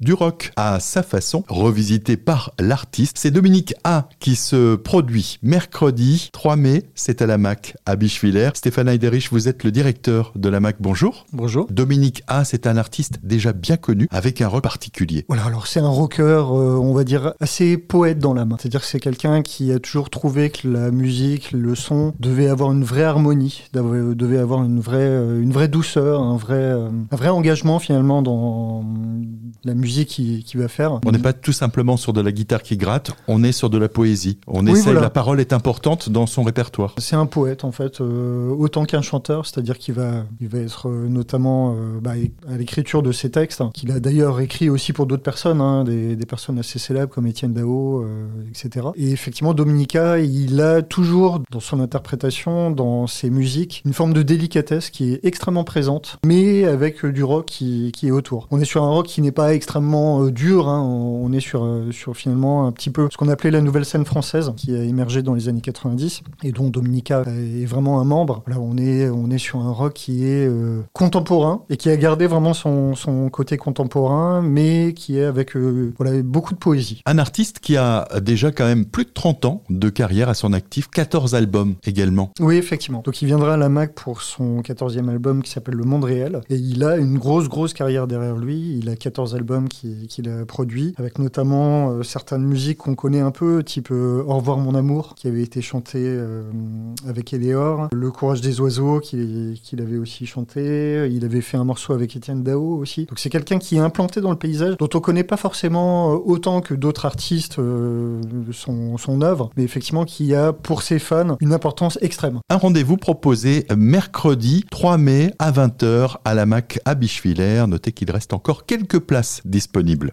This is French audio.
du rock à sa façon, revisité par l'artiste. C'est Dominique A qui se produit mercredi 3 mai, c'est à la MAC à Bischwiller. Stéphane Heiderich, vous êtes le directeur de la MAC, bonjour. Bonjour. Dominique A, c'est un artiste déjà bien connu avec un rock particulier. Voilà, alors c'est un rocker, euh, on va dire, assez poète dans l'âme. C'est-à-dire que c'est quelqu'un qui a toujours trouvé que la musique, le son devait avoir une vraie harmonie, devait avoir une vraie, euh, une vraie douceur, un vrai, euh, un vrai engagement finalement dans la musique qu'il va faire. On n'est pas tout simplement sur de la guitare qui gratte, on est sur de la poésie. On essaie, la parole est importante dans son répertoire. C'est un poète en fait, euh, autant qu'un chanteur, c'est-à-dire qu'il va, il va être notamment bah, à l'écriture de ses textes, hein, qu'il a d'ailleurs écrit aussi pour d'autres personnes, hein, des, des, personnes assez célèbres comme Étienne Dao, etc. Et effectivement, Dominica, il a toujours dans son interprétation, dans ses musiques, une forme de délicatesse qui est extrêmement présente, mais avec du rock qui, qui est autour. On est sur un rock qui n'est pas extrêmement euh, dur, hein. on est sur, euh, sur finalement un petit peu ce qu'on appelait la nouvelle scène française, qui a émergé dans les années 90, et dont Dominica est vraiment un membre. Là, on est, on est sur un rock qui est euh, contemporain, et qui a gardé vraiment son, son côté contemporain, mais qui est avec voilà, beaucoup de poésie. Un artiste qui a déjà quand même plus de 30 ans de carrière à son actif, 14 albums également. Oui, effectivement. Donc il viendra à la MAC pour son 14e album qui s'appelle Le Monde Réel. Et il a une grosse, grosse carrière derrière lui. Il a 14 albums qu'il a produits, avec notamment euh, certaines musiques qu'on connaît un peu, type euh, Au revoir mon amour, qui avait été chanté euh, avec Eléor, Le courage des oiseaux, qu'il avait aussi chanté. Il avait fait un morceau avec Étienne Dao aussi. Donc c'est quelqu'un qui est implanté dans le paysage, dont on connaît pas forcément autant que d'autres artistes son, son œuvre, mais effectivement qui a pour ses fans une importance extrême. Un rendez-vous proposé mercredi 3 mai à 20h à la MAC à Bischwiller. Notez qu'il reste encore quelques places disponibles.